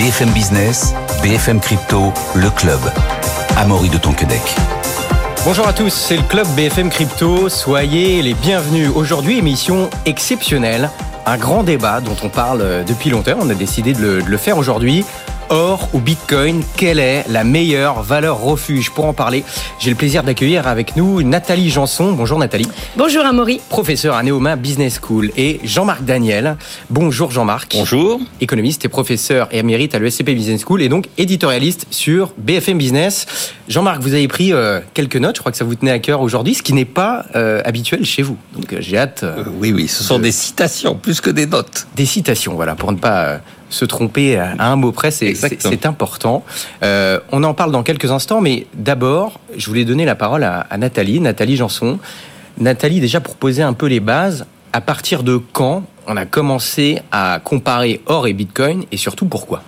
BFM Business, BFM Crypto, le club. Amaury de Tonquedec. Bonjour à tous, c'est le club BFM Crypto. Soyez les bienvenus. Aujourd'hui, émission exceptionnelle. Un grand débat dont on parle depuis longtemps. On a décidé de le faire aujourd'hui or ou Bitcoin, quelle est la meilleure valeur refuge Pour en parler, j'ai le plaisir d'accueillir avec nous Nathalie Janson. Bonjour Nathalie. Bonjour Amaury. Professeur à Neoma Business School. Et Jean-Marc Daniel. Bonjour Jean-Marc. Bonjour. Économiste et professeur et émérite à l'ESCP Business School et donc éditorialiste sur BFM Business. Jean-Marc, vous avez pris euh, quelques notes, je crois que ça vous tenait à cœur aujourd'hui, ce qui n'est pas euh, habituel chez vous. Donc euh, j'ai hâte. oui, oui, ce sont des citations plus que des notes. Des citations, voilà, pour ne pas se tromper à un mot près, c'est important. Euh, on en parle dans quelques instants, mais d'abord, je voulais donner la parole à, à, Nathalie, Nathalie Janson. Nathalie, déjà pour poser un peu les bases, à partir de quand on a commencé à comparer or et bitcoin et surtout pourquoi?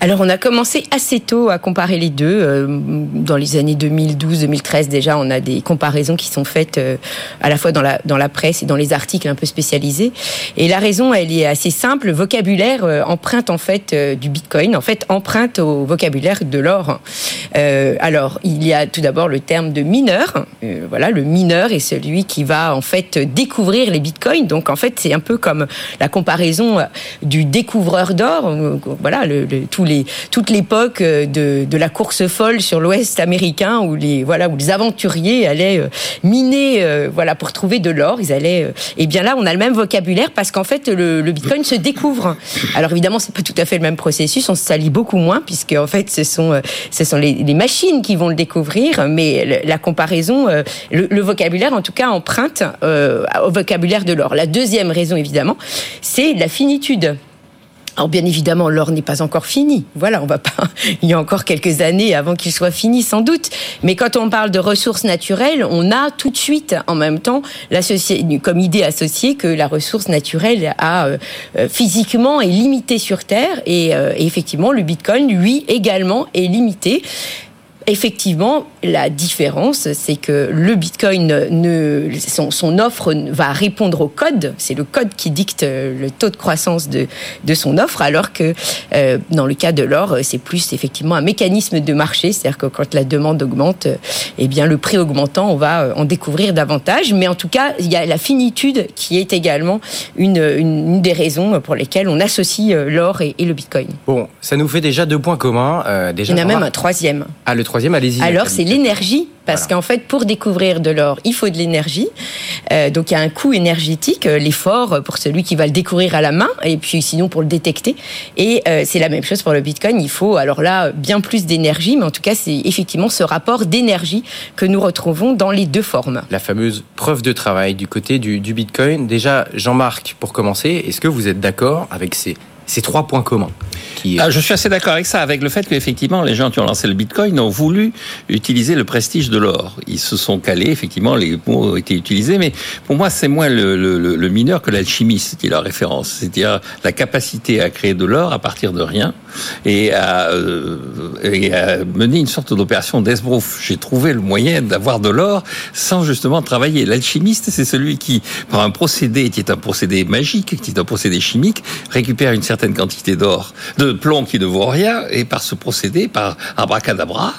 Alors on a commencé assez tôt à comparer les deux. Euh, dans les années 2012-2013 déjà, on a des comparaisons qui sont faites euh, à la fois dans la, dans la presse et dans les articles un peu spécialisés. Et la raison, elle est assez simple. Le vocabulaire euh, emprunte en fait du Bitcoin, en fait emprunte au vocabulaire de l'or. alors il y a tout d'abord le terme de mineur. voilà, le mineur est celui qui va en fait découvrir les Bitcoins. Donc en fait c'est un peu comme la comparaison du découvreur d'or. Voilà, le, le, tous toute l'époque euh, de, la course folle sur l'Ouest américain où les voilà où les aventuriers allaient euh, miner euh, voilà pour trouver de l'or. Ils allaient et bien là on a le même vocabulaire parce qu'en fait le, Bitcoin se découvre. Alors évidemment c'est pas tout à fait le même processus, on se salit beaucoup moins puisque en fait ce sont ce sont les, machines qui vont le découvrir, mais la comparaison, le, vocabulaire en tout cas emprunte au vocabulaire de l'or. La deuxième raison évidemment, c'est la finitude. Alors bien évidemment, l'or n'est pas encore fini. Voilà, on va pas. Il y a encore quelques années avant qu'il soit fini, sans doute. Mais quand on parle de ressources naturelles, on a tout de suite, en même temps, comme idée associée que la ressource naturelle a euh, euh, physiquement est limitée sur Terre et, euh, et effectivement, le Bitcoin, lui, également est limité effectivement, la différence, c'est que le Bitcoin, ne, son, offre va répondre au code. C'est le code qui dicte le taux de croissance de, de son offre, alors que euh, dans le cas de l'or, c'est plus effectivement un mécanisme de marché. C'est-à-dire que quand la demande augmente, eh bien le prix augmentant, on va en découvrir davantage. Mais en tout cas, il y a la finitude qui est également une, une, des raisons pour lesquelles on associe euh, l'or et, le Bitcoin. Bon, ça nous fait déjà deux points communs. Euh, déjà, il y en a même un troisième. Ah, le troisième alors, c'est l'énergie. Parce qu'en fait, pour découvrir de l'or, il faut de l'énergie. Euh, donc, il y a un coût énergétique, euh, l'effort pour celui qui va le découvrir à la main, et puis sinon pour le détecter. Et euh, c'est la même chose pour le Bitcoin. Il faut, alors là, bien plus d'énergie, mais en tout cas, c'est effectivement ce rapport d'énergie que nous retrouvons dans les deux formes. La fameuse preuve de travail du côté du, du Bitcoin. Déjà, Jean-Marc, pour commencer, est-ce que vous êtes d'accord avec ces ces trois points communs. Ah, je suis assez d'accord avec ça, avec le fait qu'effectivement, les gens qui ont lancé le Bitcoin ont voulu utiliser le prestige de l'or. Ils se sont calés, effectivement, les mots ont été utilisés, mais pour moi, c'est moins le, mineur que l'alchimiste qui est la référence. C'est-à-dire la capacité à créer de l'or à partir de rien et à, euh, et à mener une sorte d'opération d'esbrouf. J'ai trouvé le moyen d'avoir de l'or sans justement travailler. L'alchimiste, c'est celui qui, par un procédé qui est un procédé magique, qui est un procédé chimique, récupère une certaine certaine quantité d'or, de plomb qui ne vaut rien, et par ce procédé, par abracadabra,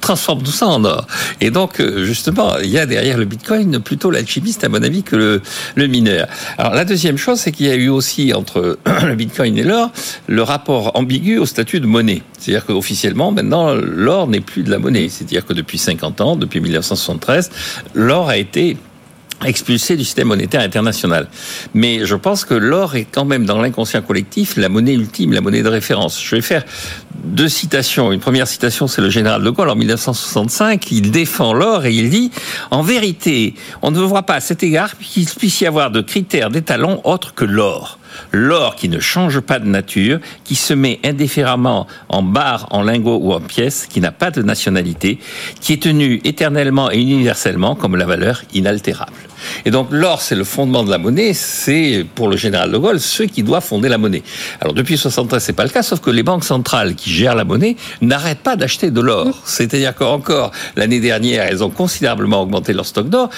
transforme tout ça en or. Et donc, euh, justement, il y a derrière le Bitcoin plutôt l'alchimiste, à mon avis, que le, le mineur. Alors, la deuxième chose, c'est qu'il y a eu aussi entre le Bitcoin et l'or le rapport ambigu au statut de monnaie. C'est-à-dire qu'officiellement, maintenant, l'or n'est plus de la monnaie. C'est-à-dire que depuis 50 ans, depuis 1973, l'or a été expulsé du système monétaire international. Mais je pense que l'or est quand même dans l'inconscient collectif la monnaie ultime, la monnaie de référence. Je vais faire deux citations. Une première citation, c'est le général de Gaulle en 1965. Il défend l'or et il dit En vérité, on ne voit pas à cet égard qu'il puisse y avoir de critères d'étalon autres que l'or. L'or qui ne change pas de nature, qui se met indifféremment en barre, en lingots ou en pièces, qui n'a pas de nationalité, qui est tenu éternellement et universellement comme la valeur inaltérable. Et donc l'or, c'est le fondement de la monnaie, c'est pour le général de Gaulle ceux qui doivent fonder la monnaie. Alors depuis 73, c'est pas le cas, sauf que les banques centrales qui gèrent la monnaie n'arrêtent pas d'acheter de l'or. C'est-à-dire qu'encore l'année dernière, elles ont considérablement augmenté leur stock d'or.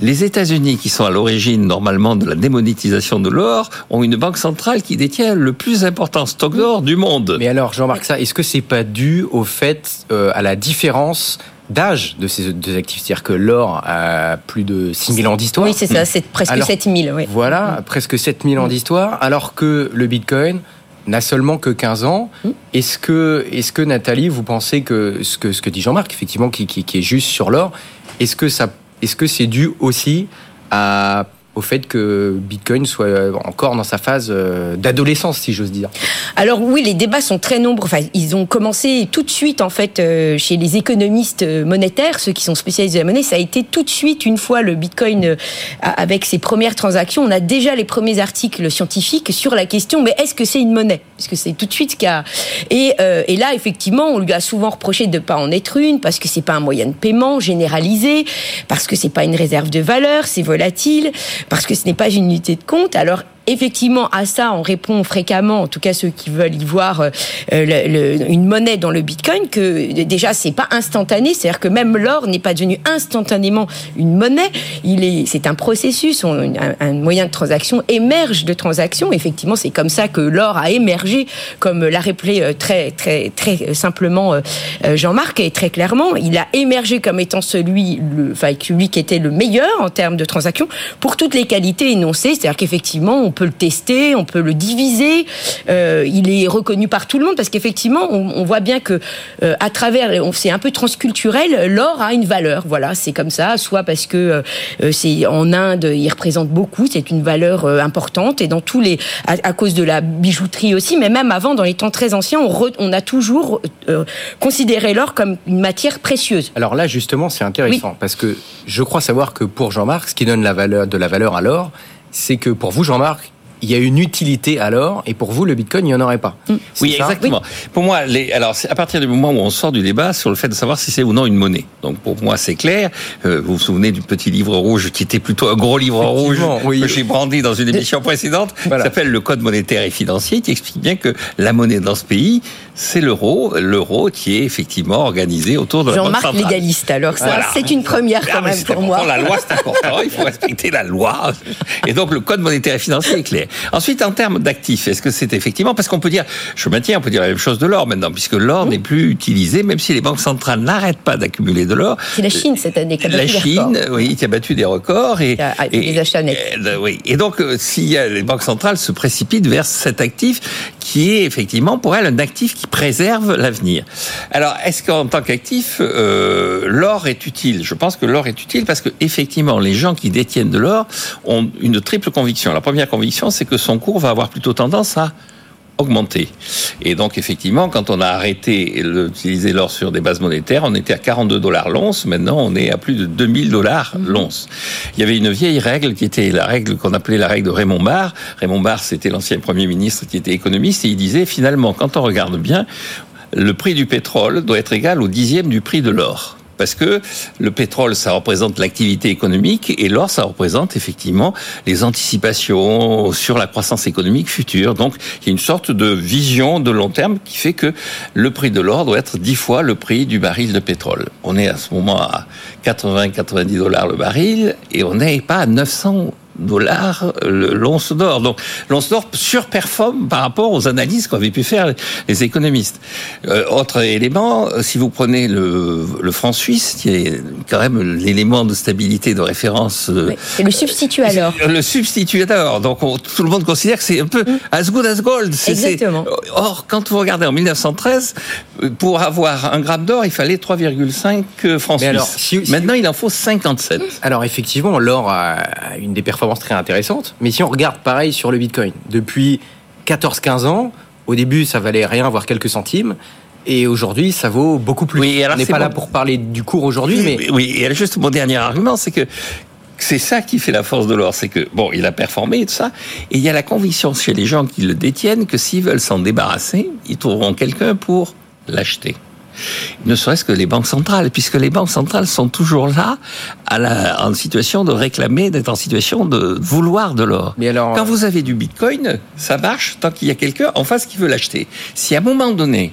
Les États-Unis, qui sont à l'origine normalement de la démonétisation de l'or, ont une banque centrale qui détient le plus important stock d'or du monde. Mais alors, Jean-Marc, ça, est-ce que c'est pas dû au fait, euh, à la différence d'âge de ces deux actifs? C'est-à-dire que l'or a plus de 6000 ans d'histoire? Oui, c'est ça, c'est presque Alors, 7000. Oui. Voilà, presque 7000 ans d'histoire, alors que le Bitcoin n'a seulement que 15 ans. Mm. Est-ce que, est-ce que Nathalie, vous pensez que ce que, ce que dit Jean-Marc, effectivement, qui, qui, qui est juste sur l'or, est-ce que que c'est dû aussi à au fait que Bitcoin soit encore dans sa phase euh, d'adolescence, si j'ose dire. Alors oui, les débats sont très nombreux. Enfin, ils ont commencé tout de suite en fait euh, chez les économistes euh, monétaires, ceux qui sont spécialisés de la monnaie. Ça a été tout de suite une fois le Bitcoin avec ses premières transactions. On a déjà les premiers articles scientifiques sur la question. Mais est-ce que c'est une monnaie? Parce que c'est tout de suite ce qu'a. Et, et là, effectivement, on lui a souvent reproché de pas en être une parce que c'est pas un moyen de paiement généralisé, parce que c'est pas une réserve de valeur, c'est volatile, parce que ce n'est pas une unité de compte. Alors effectivement, à ça, on répond fréquemment, en tout cas ceux qui veulent y voir euh, le- une monnaie dans le Bitcoin, que déjà c'est pas instantané, c'est-à-dire que même l'or n'est pas devenu instantanément une monnaie. Il est, c'est un processus, un, moyen de transaction émerge de transactions. Effectivement, c'est comme ça que l'or a émergé, comme l'a rappelé euh, très très très simplement euh, euh, Jean-Marc et très clairement, il a émergé comme étant celui, enfin celui qui était le meilleur en termes de transactions pour toutes les qualités énoncées, c'est-à-dire qu'effectivement peut le tester, on peut le diviser, euh, il est reconnu par tout le monde parce qu'effectivement on, on voit bien que euh, à travers, on- c'est un peu transculturel, l'or a une valeur, voilà, c'est comme ça, soit parce que euh, c'est en Inde, il représente beaucoup, c'est une valeur importante et dans tous les, à, à cause de la bijouterie aussi, mais même avant dans les temps très anciens, on, re- on a toujours considéré l'or comme une matière précieuse. Alors là, justement, c'est intéressant parce que je crois savoir que pour Jean-Marc, ce qui donne la valeur, de la valeur à l'or, c'est que pour vous, Jean-Marc, il y a une utilité à l'or et pour vous, le Bitcoin, il n'y en aurait pas. C'est Oui, exactement. Pour moi, les, alors c'est à partir du moment où on sort du débat sur le fait de savoir si c'est ou non une monnaie. Donc pour moi, c'est clair. Euh, vous vous souvenez du petit livre rouge qui était plutôt un gros livre rouge oui. que j'ai brandi dans une émission précédente, Voilà. qui s'appelle le Code monétaire et financier, qui explique bien que la monnaie dans ce pays, c'est l'euro, l'euro qui est effectivement organisé autour de la banque Jean-Marc centrale. légaliste, alors ça, Voilà. c'est une première Ah, quand même pour moi. important, La loi, c'est important. Il faut respecter la loi. Et donc, le code monétaire et financier est clair. Ensuite, en termes d'actifs, est-ce que c'est effectivement, parce qu'on peut dire, je maintiens, on peut dire la même chose de l'or maintenant, puisque l'or n'est plus utilisé, même si les banques centrales n'arrêtent pas d'accumuler de l'or. C'est la Chine cette année qui a La battu les Chine, oui, qui a battu des records et, a- et- des achats nets. et, oui. Et donc, euh, a les banques centrales se précipitent vers cet actif qui est effectivement pour elles un actif qui préserve l'avenir. Alors, est-ce qu'en tant qu'actif, euh, l'or est utile? Je pense que l'or est utile parce que effectivement, les gens qui détiennent de l'or ont une triple conviction. La première conviction, c'est que son cours va avoir plutôt tendance à augmenter. Et donc, effectivement, quand on a arrêté d'utiliser l'or sur des bases monétaires, on était à 42 dollars l'once. Maintenant, on est à plus de 2000 dollars l'once. Il y avait une vieille règle qui était la règle qu'on appelait la règle de Raymond Barre. Raymond Barre, c'était l'ancien premier ministre qui était économiste et il disait, finalement, quand on regarde bien, le prix du pétrole doit être égal au dixième du prix de l'or. Parce que le pétrole, ça représente l'activité économique et l'or, ça représente effectivement les anticipations sur la croissance économique future. Donc, il y a une sorte de vision de long terme qui fait que le prix de l'or doit être dix fois le prix du baril de pétrole. On est à ce moment à 80-90 dollars le baril et on n'est pas à 900 dollars l'once d'or. Donc l'once d'or surperforme par rapport aux analyses qu'avaient pu faire les économistes. Euh, autre élément, si vous prenez le, le franc suisse, qui est quand même l'élément de stabilité de référence euh, Oui, C'est le substitut alors. le substitut d'or. Donc on- tout le monde considère que c'est un peu as good as gold. C'est- c'est- Exactement. Or, quand vous regardez en 1913, euh, pour avoir un gramme d'or, il fallait 3,5 francs Mais suisses. alors, si- si- Maintenant, il en faut 57. Alors effectivement, l'or a une des performances très intéressantes, mais si on regarde pareil sur le Bitcoin, depuis 14-15 ans, au début ça valait rien, voire quelques centimes, et aujourd'hui ça vaut beaucoup plus. Oui, alors on n'est pas là pour parler du cours aujourd'hui, mais Oui, et juste mon dernier argument, c'est que c'est ça qui fait la force de l'or, c'est que bon, il a performé et tout ça, et il y a la conviction chez les gens qui le détiennent que s'ils veulent s'en débarrasser, ils trouveront quelqu'un pour l'acheter. Ne serait-ce que les banques centrales, puisque les banques centrales sont toujours là, à la, en situation de réclamer, d'être en situation de vouloir de l'or. Mais alors, Quand vous avez du bitcoin, ça marche tant qu'il y a quelqu'un en face qui veut l'acheter. Si à un moment donné,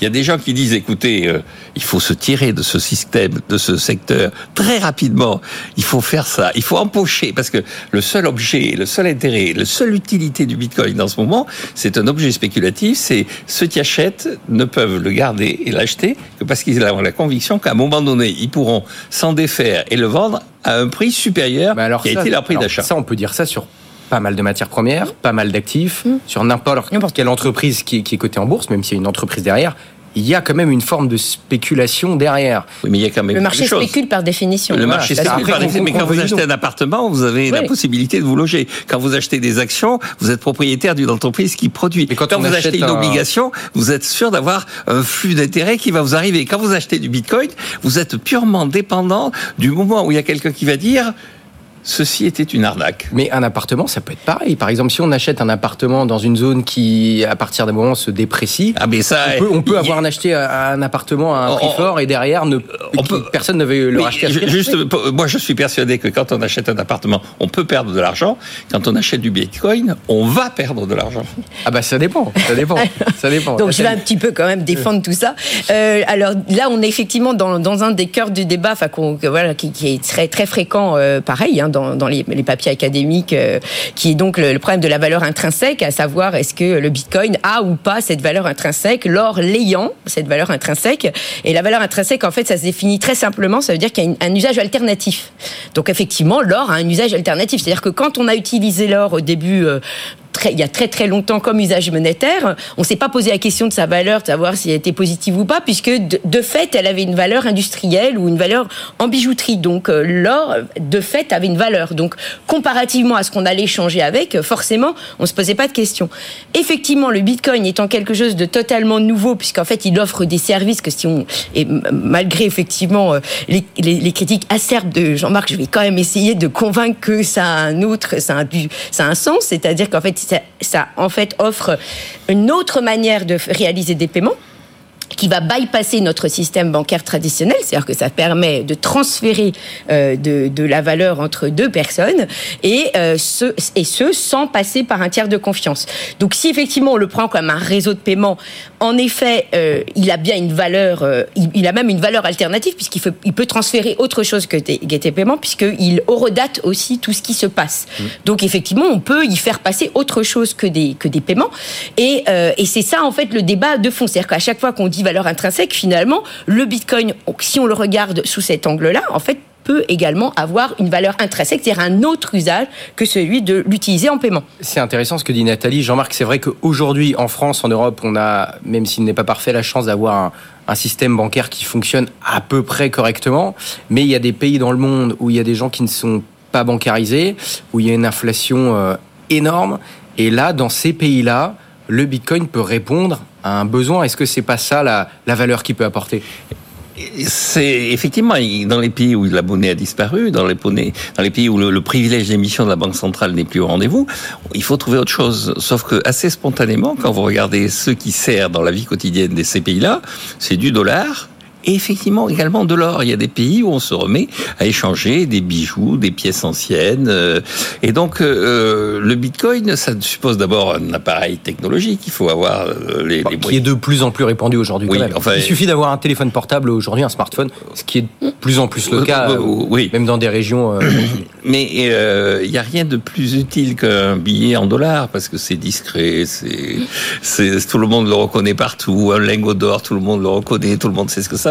Il y a des gens qui disent, écoutez, euh, il faut se tirer de ce système, de ce secteur très rapidement. Il faut faire ça. Il faut empocher parce que le seul objet, le seul intérêt, la seule utilité du Bitcoin dans ce moment, c'est un objet spéculatif. C'est ceux qui achètent ne peuvent le garder et l'acheter que parce qu'ils ont la conviction qu'à un moment donné, ils pourront s'en défaire et le vendre à un prix supérieur alors qui a été leur prix d'achat. Ça, on peut dire ça sur pas mal de matières premières, pas mal d'actifs, mmh. sur n'importe quelle entreprise qui est, cotée en bourse, même s'il y a une entreprise derrière, il y a quand même une forme de spéculation derrière. Oui, mais il y a quand même le marché spécule par définition. Le marché spécule par définition. Mais quand vous achetez un appartement, vous avez la possibilité de vous loger. Quand vous achetez des actions, vous êtes propriétaire d'une entreprise qui produit. Et quand, vous achetez une obligation, vous êtes sûr d'avoir un flux d'intérêt qui va vous arriver. Quand vous achetez du Bitcoin, vous êtes purement dépendant du moment où il y a quelqu'un qui va dire ceci était une arnaque. Mais un appartement, ça peut être pareil. Par exemple, si on achète un appartement dans une zone qui, à partir d'un moment, se déprécie, ah mais ça, on peut, avoir acheté un appartement à un prix fort et derrière, ne, personne ne veut le racheter. juste, moi, je suis persuadé que quand on achète un appartement, on peut perdre de l'argent. Quand on achète du Bitcoin, on va perdre de l'argent. Ah bah ça dépend, ça dépend, ça dépend. Donc je vais un petit peu quand même défendre tout ça. Euh, alors là, on est effectivement dans, dans un des cœurs du débat, enfin voilà, qui, qui, est très très fréquent, euh, pareil, hein, dans, dans les, papiers académiques, euh, qui est donc le, problème de la valeur intrinsèque, à savoir est-ce que le Bitcoin a ou pas cette valeur intrinsèque, l'or l'ayant, cette valeur intrinsèque. Et la valeur intrinsèque, en fait, ça se définit très simplement, ça veut dire qu'il y a un usage alternatif. Donc effectivement, l'or a un usage alternatif. C'est-à-dire que quand on a utilisé l'or au début il y a très très longtemps comme usage monétaire. On s'est pas posé la question de sa valeur, de savoir si elle était positive ou pas, puisque de, fait, elle avait une valeur industrielle ou une valeur en bijouterie. Donc euh, l'or, de fait, avait une valeur. Donc comparativement à ce qu'on allait changer avec, forcément, on se posait pas de questions. Effectivement, le Bitcoin étant quelque chose de totalement nouveau, puisqu'en fait, il offre des services que si on et malgré effectivement euh, les, les, critiques acerbes de Jean-Marc, je vais quand même essayer de convaincre que ça a un autre, ça a, du, ça a un sens, c'est-à-dire qu'en fait ça, en fait offre une autre manière de réaliser des paiements qui va bypasser notre système bancaire traditionnel, c'est-à-dire que ça permet de transférer euh, de, de, la valeur entre deux personnes et, euh, ce, et ce sans passer par un tiers de confiance. Donc si effectivement on le prend comme un réseau de paiement, en effet, euh, il a bien une valeur, euh, il, il, a même une valeur alternative puisqu'il il peut transférer autre chose que des, des paiements puisqu'il horodote aussi tout ce qui se passe. Mmh. Donc effectivement, on peut y faire passer autre chose que des, que des paiements et, euh, et c'est ça en fait le débat de fond. C'est-à-dire qu'à chaque fois qu'on dit valeur intrinsèque, finalement, le Bitcoin, si on le regarde sous cet angle-là, en fait, peut également avoir une valeur intrinsèque, c'est-à-dire un autre usage que celui de l'utiliser en paiement. C'est intéressant ce que dit Nathalie. Jean-Marc, c'est vrai qu'aujourd'hui, en France, en Europe, on a, même s'il n'est pas parfait, la chance d'avoir un, système bancaire qui fonctionne à peu près correctement. Mais il y a des pays dans le monde où il y a des gens qui ne sont pas bancarisés, où il y a une inflation euh, énorme. Et là, dans ces pays-là, le Bitcoin peut répondre à un besoin. Est-ce que c'est pas ça la valeur qu'il peut apporter? C'est effectivement dans les pays où la monnaie a disparu, dans les, pays où le, privilège d'émission de la banque centrale n'est plus au rendez-vous, il faut trouver autre chose. Sauf que assez spontanément, quand vous regardez ce qui sert dans la vie quotidienne de ces pays-là, c'est du dollar, et effectivement également de l'or. Il y a des pays où on se remet à échanger des bijoux, des pièces anciennes. Euh, et donc euh, le Bitcoin, ça suppose d'abord un appareil technologique. Il faut avoir euh, les, les qui est de plus en plus répandu aujourd'hui. Oui, enfin, il suffit d'avoir un téléphone portable aujourd'hui, un smartphone, ce qui est de plus en plus le cas, oui. même dans des régions. Mais il n'y a rien de plus utile qu'un billet en dollars parce que c'est discret, c'est tout le monde le reconnaît partout. Un lingot d'or, tout le monde le reconnaît, tout le monde sait ce que ça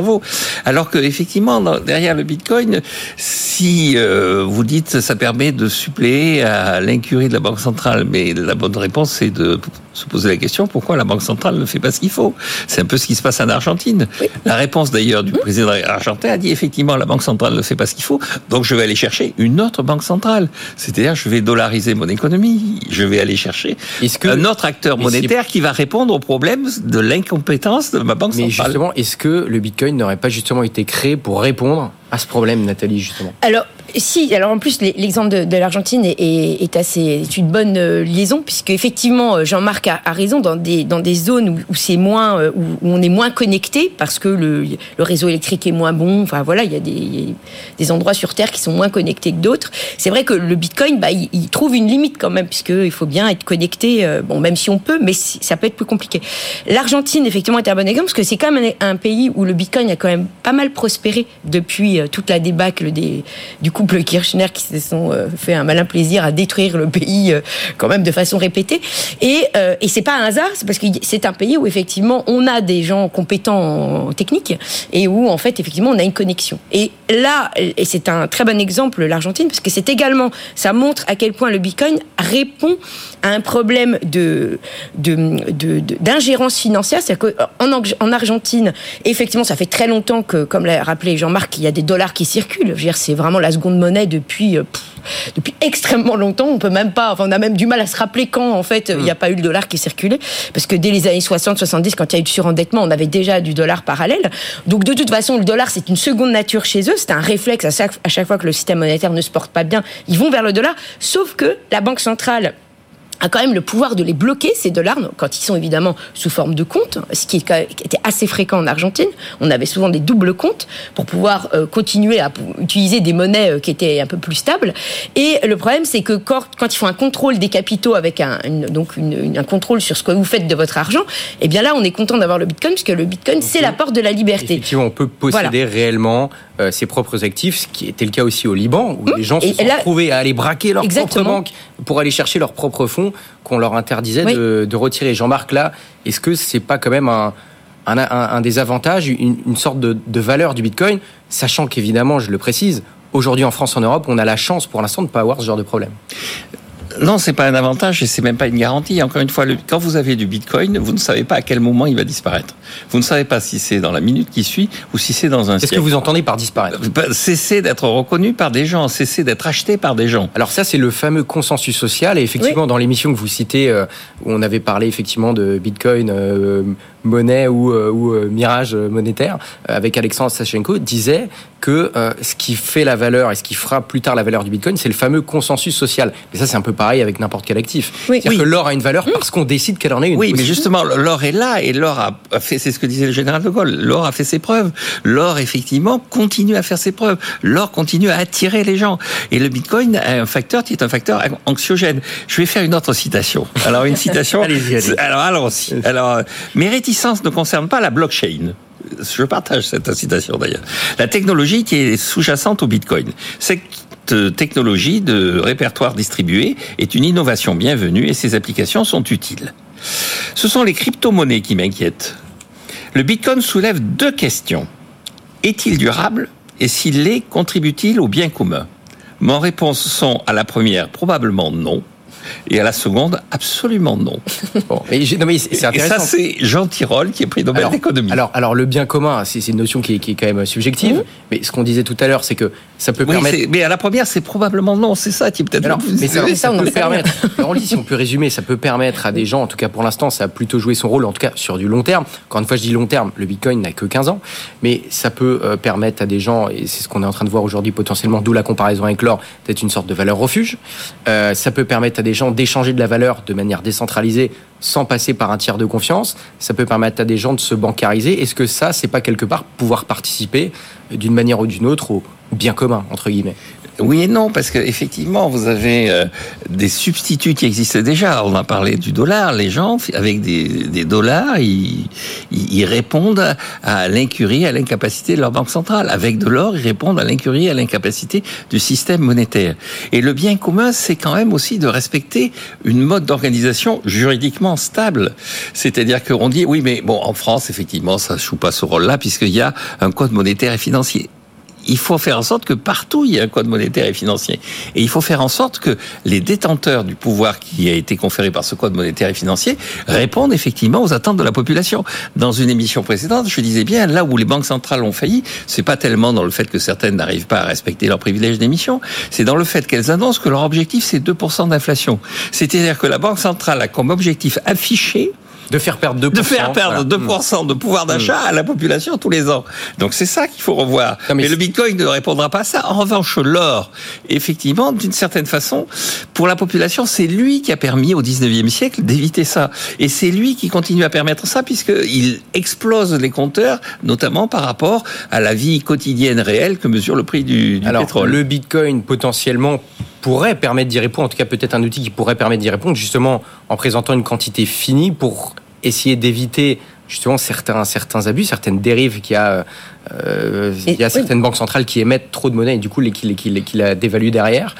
Alors que effectivement, derrière le Bitcoin, si euh, vous dites ça permet de suppléer à l'incurie de la Banque centrale, mais la bonne réponse c'est de se poser la question pourquoi la Banque centrale ne fait pas ce qu'il faut? C'est un peu ce qui se passe en Argentine. La réponse d'ailleurs du président argentin a dit effectivement la Banque centrale ne fait pas ce qu'il faut, donc je vais aller chercher une autre banque centrale. C'est-à-dire je vais dollariser mon économie, je vais aller chercher un autre acteur monétaire qui va répondre au problème de l'incompétence de ma banque centrale. Mais justement, est-ce que le Bitcoin n'aurait pas justement été créé pour répondre à ce problème, Nathalie, justement? Alors, Si, alors en plus l'exemple de, l'Argentine est, assez est une bonne euh, liaison puisque effectivement Jean-Marc a, raison dans des dans des zones où, c'est moins où, on est moins connecté parce que le, réseau électrique est moins bon. Enfin voilà, il y a des, des endroits sur terre qui sont moins connectés que d'autres. C'est vrai que le Bitcoin, bah, il, trouve une limite quand même puisque il faut bien être connecté. bon, même si on peut, mais ça peut être plus compliqué. L'Argentine effectivement est un bon exemple parce que c'est quand même un, un pays où le Bitcoin a quand même pas mal prospéré depuis toute la débâcle des, du couple Kirchner qui se sont euh, fait un malin plaisir à détruire le pays euh, quand même de façon répétée. Et, euh, et c'est pas un hasard, c'est parce que c'est un pays où effectivement on a des gens compétents en technique et où en fait effectivement on a une connexion. Et là, et c'est un très bon exemple l'Argentine parce que c'est également, ça montre à quel point le Bitcoin répond à un problème de d'ingérence de, financière. C'est-à-dire qu'en en Argentine, effectivement, ça fait très longtemps que, comme l'a rappelé Jean-Marc, il y a des dollars qui circulent. C'est vraiment la seconde monnaie depuis. Euh, depuis extrêmement longtemps. On peut même pas, enfin, on a même du mal à se rappeler quand, en fait, il n'y a mm. pas eu le dollar qui circulait. Parce que dès les années 60, 70, quand il y a eu du surendettement, on avait déjà du dollar parallèle. Donc, de toute façon, le dollar, c'est une seconde nature chez eux. C'est un réflexe à chaque, à chaque fois que le système monétaire ne se porte pas bien. Ils vont vers le dollar. Sauf que la Banque centrale a quand même le pouvoir de les bloquer, ces dollars, quand ils sont évidemment sous forme de compte, ce qui était assez fréquent en Argentine. On avait souvent des doubles comptes pour pouvoir euh, continuer à utiliser des monnaies euh, qui étaient un peu plus stables. Et le problème, c'est que quand, ils font un contrôle des capitaux avec un, donc une, un contrôle sur ce que vous faites de votre argent, eh bien là, on est content d'avoir le Bitcoin, puisque le Bitcoin, c'est la porte de la liberté. Effectivement, on peut posséder réellement euh, ses propres actifs, ce qui était le cas aussi au Liban, où mmh. les gens se sont retrouvés à aller braquer leur propre banque pour aller chercher leurs propres fonds qu'on leur interdisait de, retirer. Jean-Marc, là, est-ce que c'est pas quand même un, un, des avantages, une, sorte de, de, valeur du Bitcoin, sachant qu'évidemment, je le précise, aujourd'hui en France, en Europe, on a la chance pour l'instant de ne pas avoir ce genre de problème? Non, c'est pas un avantage et c'est même pas une garantie. Encore une fois, quand vous avez du Bitcoin, vous ne savez pas à quel moment il va disparaître. Vous ne savez pas si c'est dans la minute qui suit ou si c'est dans un. Qu'est-ce que vous entendez par disparaître? Bah, Cesser d'être reconnu par des gens, cesser d'être acheté par des gens. Alors ça, c'est le fameux consensus social. Et effectivement, dans l'émission que vous citez, euh, où on avait parlé effectivement de Bitcoin, euh, monnaie ou, euh, ou euh, mirage monétaire euh, avec Alexandre Sachenko disait que ce qui fait la valeur et ce qui fera plus tard la valeur du Bitcoin, c'est le fameux consensus social. Mais ça, c'est un peu pareil avec n'importe quel actif. C'est-à-dire que l'or a une valeur mmh. parce qu'on décide qu'elle en est une. Oui, mais justement, l'or est là et l'or a fait, c'est ce que disait le général de Gaulle, l'or a fait ses preuves. L'or, effectivement, continue à faire ses preuves. L'or continue à attirer les gens. Et le Bitcoin a un facteur qui est un facteur anxiogène. Je vais faire une autre citation. Alors, une citation. allez-y, allez Alors, allons-y. Alors, mérite ne concerne pas la blockchain. Je partage cette citation d'ailleurs. La technologie qui est sous-jacente au Bitcoin. Cette technologie de répertoire distribué est une innovation bienvenue et ses applications sont utiles. Ce sont les crypto-monnaies qui m'inquiètent. Le Bitcoin soulève deux questions. Est-il durable et s'il l'est, contribue-t-il au bien commun? Mon réponse sont à la première probablement non et à la seconde, absolument non. Bon, mais, non, mais c'est intéressant. Et ça, c'est Jean Tirole qui est prix Nobel d'économie. Alors, alors, le bien commun, c'est une notion qui est, qui est, quand même subjective. Mmh. Mais ce qu'on disait tout à l'heure, c'est que ça peut permettre. Mais à la première, c'est probablement non. C'est ça qui peut-être. Alors, mais ça, ça, on peut permettre. Alors, si on peut résumer, ça peut permettre à des gens, en tout cas pour l'instant, ça a plutôt joué son rôle, en tout cas sur du long terme. Encore une fois, je dis long terme, le Bitcoin n'a que 15 ans, mais ça peut euh, permettre à des gens, et c'est ce qu'on est en train de voir aujourd'hui potentiellement, d'où la comparaison avec l'or, d'être une sorte de valeur refuge. Euh, ça peut permettre à des gens d'échanger de la valeur de manière décentralisée sans passer par un tiers de confiance. Ça peut permettre à des gens de se bancariser. Est-ce que ça, c'est pas quelque part pouvoir participer d'une manière ou d'une autre au bien commun, oui et non, parce qu'effectivement, vous avez euh, des substituts qui existent déjà. On a parlé du dollar. Les gens, avec des, dollars, ils, ils, répondent à l'incurie, à l'incapacité de leur banque centrale. Avec de l'or, ils répondent à l'incurie, à l'incapacité du système monétaire. Et le bien commun, c'est quand même aussi de respecter une mode d'organisation juridiquement stable. C'est-à-dire qu'on dit, oui, mais bon, en France, effectivement, ça joue pas ce rôle-là, puisqu'il y a un code monétaire et financier il faut faire en sorte que partout il y ait un code monétaire et financier. Et il faut faire en sorte que les détenteurs du pouvoir qui a été conféré par ce code monétaire et financier répondent effectivement aux attentes de la population. Dans une émission précédente, je disais bien, là où les banques centrales ont failli, c'est pas tellement dans le fait que certaines n'arrivent pas à respecter leurs privilèges d'émission, c'est dans le fait qu'elles annoncent que leur objectif c'est 2% d'inflation. C'est-à-dire que la banque centrale a comme objectif affiché de faire perdre 2%. De faire perdre 2% de pouvoir mm. d'achat à la population tous les ans. Donc c'est ça qu'il faut revoir. mais, le Bitcoin ne répondra pas à ça. En revanche, l'or, effectivement, d'une certaine façon, pour la population, c'est lui qui a permis au 19e siècle d'éviter ça. Et c'est lui qui continue à permettre ça puisqu'il explose les compteurs, notamment par rapport à la vie quotidienne réelle que mesure le prix du, du Alors, pétrole. Le Bitcoin potentiellement pourrait permettre d'y répondre, en tout cas peut-être un outil qui pourrait permettre d'y répondre, justement en présentant une quantité finie pour essayer d'éviter justement certains, certains abus, certaines dérives qu'il y a. Euh, il y a certaines banques centrales qui émettent trop de monnaie et du coup qui, qui, qui la dévaluent derrière.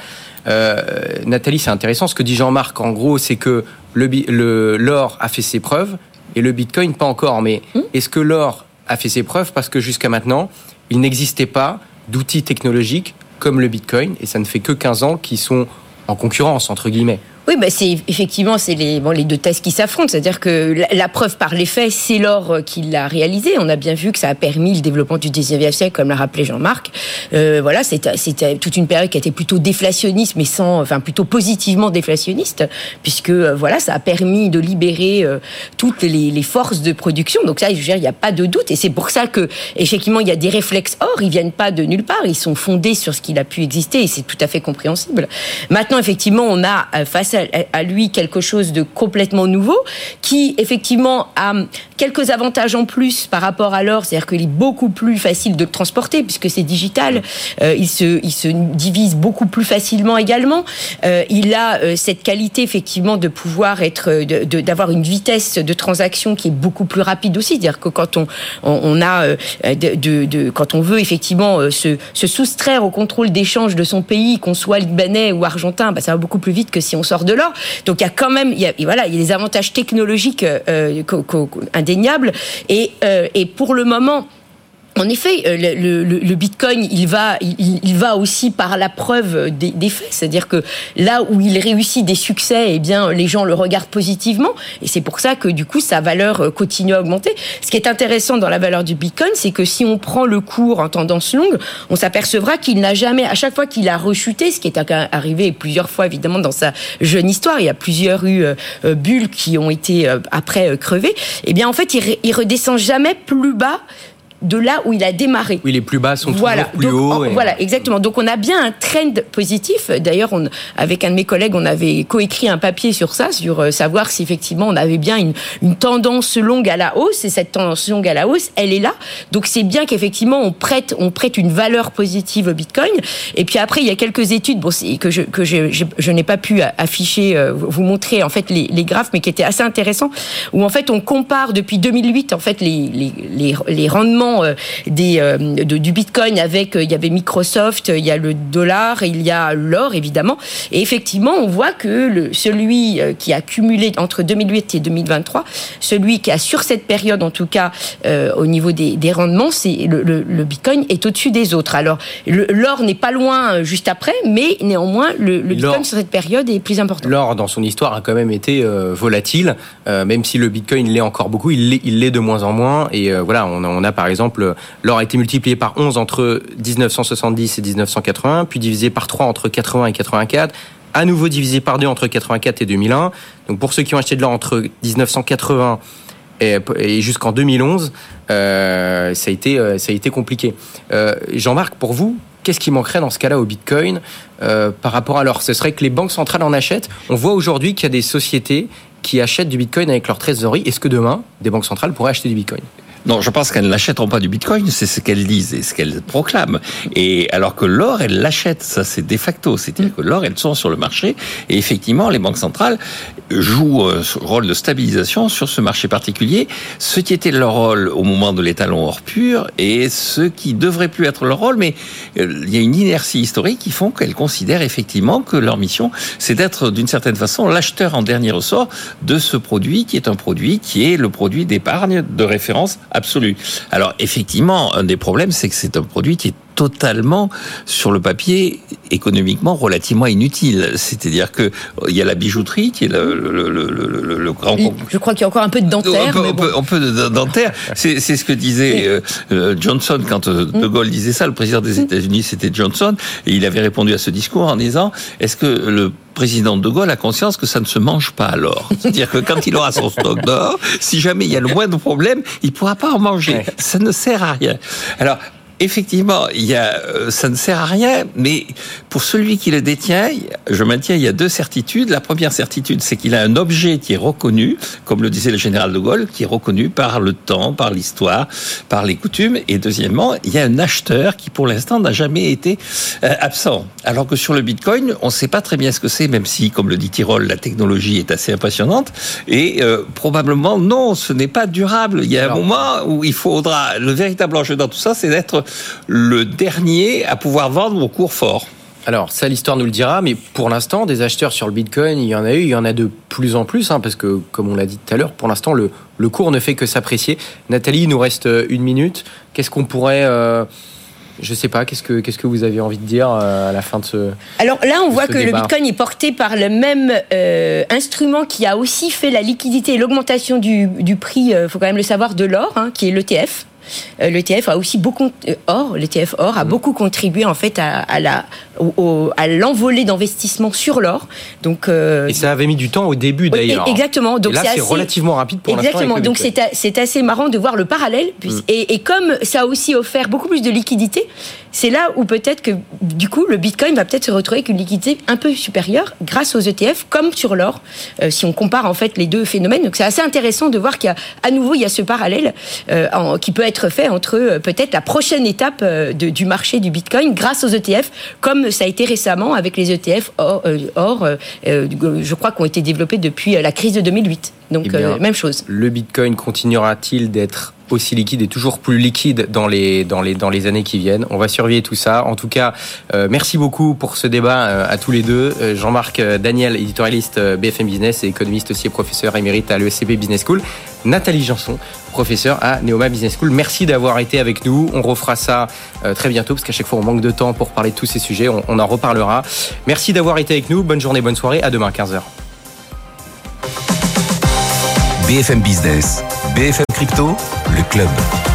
Euh, Nathalie, c'est intéressant. Ce que dit Jean-Marc, en gros, c'est que l'or le, a fait ses preuves et le Bitcoin pas encore. Mais hmm est-ce que l'or a fait ses preuves? Parce que jusqu'à maintenant, il n'existait pas d'outils technologiques comme le Bitcoin, et ça ne fait que 15 ans qu'ils sont en concurrence, entre guillemets. Oui, bah c'est effectivement c'est les bon, les deux thèses qui s'affrontent, c'est-à-dire que la, preuve par les faits, c'est l'or euh, qui l'a réalisé. On a bien vu que ça a permis le développement du 19e siècle, comme l'a rappelé Jean-Marc. Euh, voilà, c'était toute une période qui a été plutôt déflationniste, mais sans, enfin plutôt positivement déflationniste, puisque euh, voilà, ça a permis de libérer euh, toutes les, les, forces de production. Donc ça, je veux dire, il n'y a pas de doute, et c'est pour ça que effectivement il y a des réflexes or, ils viennent pas de nulle part, ils sont fondés sur ce qu'il a pu exister, et c'est tout à fait compréhensible. Maintenant, effectivement, on a face à à, lui quelque chose de complètement nouveau, qui effectivement a quelques avantages en plus par rapport à l'or, c'est-à-dire qu'il est beaucoup plus facile de transporter puisque c'est digital. Euh, il se il se divise beaucoup plus facilement également. Euh, il a euh, cette qualité effectivement de pouvoir être d'avoir une vitesse de transaction qui est beaucoup plus rapide aussi, c'est-à-dire que quand on on, a de, de, quand on veut effectivement se, se soustraire au contrôle d'échange de son pays, qu'on soit libanais ou argentin, bah, ça va beaucoup plus vite que si on sort de l'or. Donc il y a quand même, il y a, voilà, il y a des avantages technologiques euh, indéniables. Et, euh, et pour le moment, en effet, euh, le, Bitcoin, il va, il, va aussi par la preuve des, faits, c'est-à-dire que là où il réussit des succès, eh bien, les gens le regardent positivement, et c'est pour ça que du coup, sa valeur euh, continue à augmenter. Ce qui est intéressant dans la valeur du Bitcoin, c'est que si on prend le cours en tendance longue, on s'apercevra qu'il n'a jamais, à chaque fois qu'il a rechuté, ce qui est arrivé plusieurs fois évidemment dans sa jeune histoire, il y a plusieurs eu euh, bulles qui ont été après crevées, eh bien en fait, il, il redescend jamais plus bas de là où il a démarré. Oui, les plus bas sont toujours plus hauts. Voilà, exactement. Donc on a bien un trend positif. D'ailleurs, avec un de mes collègues, on avait coécrit un papier sur ça, sur euh, savoir si effectivement on avait bien une, une, tendance longue à la hausse. Et cette tendance longue à la hausse, elle est là. Donc c'est bien qu'effectivement on prête, on prête une valeur positive au Bitcoin. Et puis après, il y a quelques études bon, que je que je, je, n'ai pas pu afficher, euh, vous montrer en fait les, les, graphes, mais qui étaient assez intéressants, où en fait on compare depuis 2008 en fait les, les, les, les rendements euh, des, euh, du Bitcoin avec, euh, il y avait Microsoft, il y a le dollar, il y a l'or évidemment. Et effectivement, on voit que le, celui qui a cumulé entre 2008 et 2023, celui qui a sur cette période en tout cas au niveau des, des rendements, c'est le, le, Bitcoin est au-dessus des autres. Alors l'or n'est pas loin juste après, mais néanmoins le, Bitcoin sur cette période est plus important. L'or dans son histoire a quand même été volatile, même si le Bitcoin l'est encore beaucoup, il l'est de moins en moins. Et voilà, on a, on a par exemple exemple, l'or a été multiplié par 11 entre 1970 et 1980, puis divisé par 3 entre 80 et 84, à nouveau divisé par 2 entre 84 et 2001. Donc pour ceux qui ont acheté de l'or entre 1980 et, jusqu'en 2011, euh, ça, a été, euh, ça a été compliqué. Euh, Jean-Marc, pour vous, qu'est-ce qui manquerait dans ce cas-là au Bitcoin par rapport à l'or? Ce serait que les banques centrales en achètent. On voit aujourd'hui qu'il y a des sociétés qui achètent du Bitcoin avec leur trésorerie. Est-ce que demain, des banques centrales pourraient acheter du Bitcoin? Non, je pense qu'elles n'achèteront pas du Bitcoin, c'est ce qu'elles disent et ce qu'elles proclament. Et alors que l'or, elles l'achètent, ça c'est de facto. C'est-à-dire que l'or, elles sont sur le marché. Et effectivement, les banques centrales jouent un rôle de stabilisation sur ce marché particulier, ce qui était leur rôle au moment de l'étalon or pur et ce qui devrait plus être leur rôle. Mais euh, il y a une inertie historique qui font qu'elles considèrent effectivement que leur mission, c'est d'être d'une certaine façon l'acheteur en dernier ressort de ce produit qui est un produit qui est le produit d'épargne de référence absolue. Alors effectivement, un des problèmes, c'est que c'est un produit qui est totalement, sur le papier, économiquement relativement inutile. C'est-à-dire que il y a la bijouterie qui est le, le, le, le grand. Je crois qu'il y a encore un peu de dentaire. Un peu, un peu de dentaire. C'est ce que disait euh, euh, Johnson quand euh, De mm. Gaulle disait ça. Le président des mm. États-Unis, c'était Johnson, et il avait répondu à ce discours en disant Est-ce que le président de Gaulle a conscience que ça ne se mange pas alors? C'est-à-dire que quand il aura son stock d'or, si jamais il y a le moindre problème, il pourra pas en manger. Ça ne sert à rien. Alors, effectivement, il y a, euh, ça ne sert à rien, mais pour celui qui le détient, je maintiens, il y a deux certitudes. La première certitude, c'est qu'il a un objet qui est reconnu, comme le disait le général de Gaulle, qui est reconnu par le temps, par l'histoire, par les coutumes. Et deuxièmement, il y a un acheteur qui, pour l'instant, n'a jamais été euh, absent. Alors que sur le Bitcoin, on ne sait pas très bien ce que c'est, même si, comme le dit Tirol, la technologie est assez impressionnante. Et euh, probablement, non, ce n'est pas durable. Il y a un moment où il faudra, le véritable enjeu dans tout ça, c'est d'être le dernier à pouvoir vendre au cours fort. Alors, ça, l'histoire nous le dira, mais pour l'instant, des acheteurs sur le Bitcoin, il y en a eu, il y en a de plus en plus, hein, parce que, comme on l'a dit tout à l'heure, pour l'instant, le, le, cours ne fait que s'apprécier. Nathalie, il nous reste euh, une minute. Qu'est-ce qu'on pourrait. Euh, je sais pas, qu'est-ce que, qu'est-ce que vous avez envie de dire euh, à la fin de ce. Alors là, on voit que le Bitcoin est porté par le même instrument qui a aussi fait la liquidité et l'augmentation du, du prix, il faut quand même le savoir, de l'or, hein, qui est l'ETF. Euh, L'ETF a aussi beaucoup euh, or, l'ETF or a mm. beaucoup contribué en fait à, la à l'envolée d'investissement sur l'or. Donc euh, et ça avait mis du temps au début d'ailleurs. Exactement. Donc là c'est relativement rapide pour l'instant. Exactement. Donc c'est assez marrant de voir le parallèle. Mm. Et, et, comme ça a aussi offert beaucoup plus de liquidité, c'est là où peut-être que du coup le Bitcoin va peut-être se retrouver avec une liquidité un peu supérieure grâce aux ETF, comme sur l'or. si on compare en fait les deux phénomènes, donc c'est assez intéressant de voir qu'il y a à nouveau il y a ce parallèle en, qui peut être fait entre euh, peut-être la prochaine étape euh, du marché du Bitcoin grâce aux ETF, comme ça a été récemment avec les ETF or, euh, je crois, qui ont été développés depuis la crise de 2008. Donc, eh même chose. Le Bitcoin continuera-t-il d'être aussi liquide et toujours plus liquide dans les, dans les, dans les années qui viennent. On va surveiller tout ça. En tout cas, euh, merci beaucoup pour ce débat euh, à tous les deux. Euh, Jean-Marc Daniel, éditorialiste BFM Business et économiste aussi et professeur émérite à l'ESCP Business School. Nathalie Janson, professeur à Neoma Business School. Merci d'avoir été avec nous. On refera ça très bientôt parce qu'à chaque fois on manque de temps pour parler de tous ces sujets. On, on en reparlera. Merci d'avoir été avec nous. Bonne journée, bonne soirée. À demain, 15h. BFM Business, BFM Crypto, le club.